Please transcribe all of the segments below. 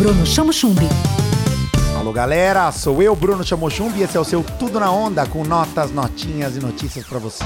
Bruno Chamo Chumbi. Alô galera, sou eu, Bruno Chamochumbi, e esse é o seu Tudo na Onda, com notas, notinhas e notícias para você.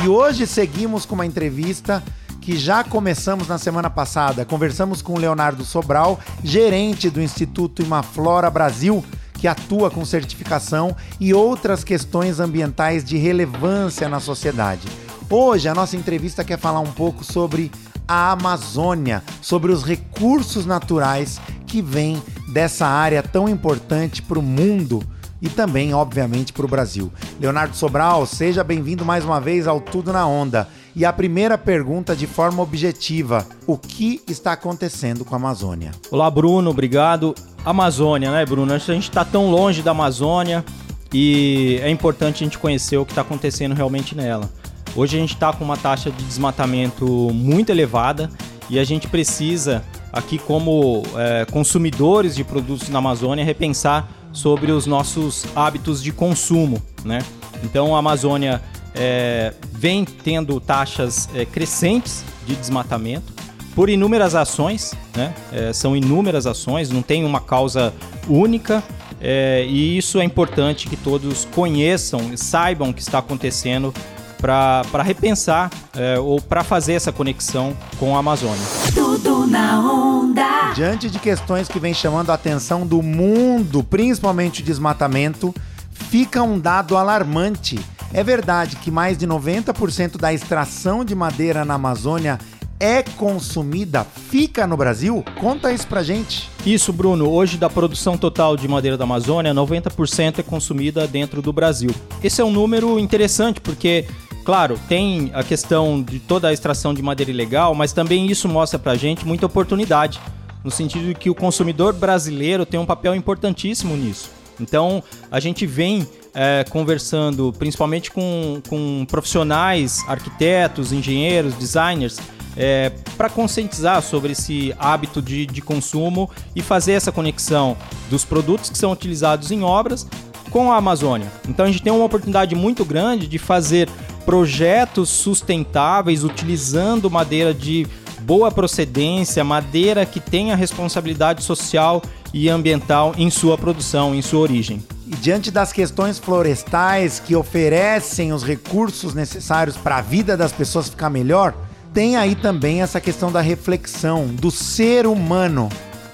E hoje seguimos com uma entrevista que já começamos na semana passada. Conversamos com o Leonardo Sobral, gerente do Instituto Imaflora Brasil, que atua com certificação e outras questões ambientais de relevância na sociedade. Hoje a nossa entrevista quer falar um pouco sobre a Amazônia, sobre os recursos naturais que vêm dessa área tão importante para o mundo e também, obviamente, para o Brasil. Leonardo Sobral, seja bem-vindo mais uma vez ao Tudo na Onda. E a primeira pergunta, de forma objetiva: o que está acontecendo com a Amazônia? Olá, Bruno, obrigado. Amazônia, né, Bruno? A gente está tão longe da Amazônia e é importante a gente conhecer o que está acontecendo realmente nela. Hoje a gente está com uma taxa de desmatamento muito elevada e a gente precisa, aqui como é, consumidores de produtos na Amazônia, repensar sobre os nossos hábitos de consumo, né? Então a Amazônia é, vem tendo taxas é, crescentes de desmatamento por inúmeras ações, né? É, são inúmeras ações, não tem uma causa única. É, e isso é importante que todos conheçam e saibam o que está acontecendo para repensar é, ou para fazer essa conexão com a Amazônia. Tudo na onda. Diante de questões que vêm chamando a atenção do mundo, principalmente o desmatamento, fica um dado alarmante. É verdade que mais de 90% da extração de madeira na Amazônia é consumida, fica no Brasil? Conta isso pra gente. Isso, Bruno. Hoje, da produção total de madeira da Amazônia, 90% é consumida dentro do Brasil. Esse é um número interessante porque Claro, tem a questão de toda a extração de madeira ilegal, mas também isso mostra pra gente muita oportunidade, no sentido de que o consumidor brasileiro tem um papel importantíssimo nisso. Então, a gente vem é, conversando principalmente com, com profissionais, arquitetos, engenheiros, designers, é, para conscientizar sobre esse hábito de, de consumo e fazer essa conexão dos produtos que são utilizados em obras com a Amazônia. Então a gente tem uma oportunidade muito grande de fazer projetos sustentáveis utilizando madeira de boa procedência, madeira que tenha responsabilidade social e ambiental em sua produção, em sua origem. E diante das questões florestais que oferecem os recursos necessários para a vida das pessoas ficar melhor, tem aí também essa questão da reflexão do ser humano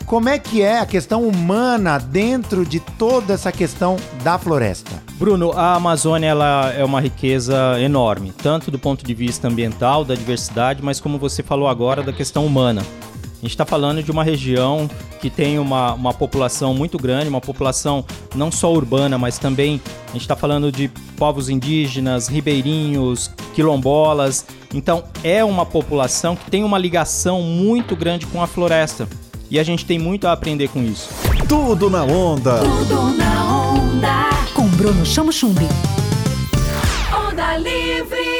como é que é a questão humana dentro de toda essa questão da floresta? Bruno, a Amazônia ela é uma riqueza enorme, tanto do ponto de vista ambiental, da diversidade, mas como você falou agora, da questão humana. A gente está falando de uma região que tem uma, uma população muito grande, uma população não só urbana, mas também a gente está falando de povos indígenas, ribeirinhos, quilombolas. Então é uma população que tem uma ligação muito grande com a floresta. E a gente tem muito a aprender com isso. Tudo na onda. Tudo na onda. Bruno Chamo Chumbi. Onda Livre.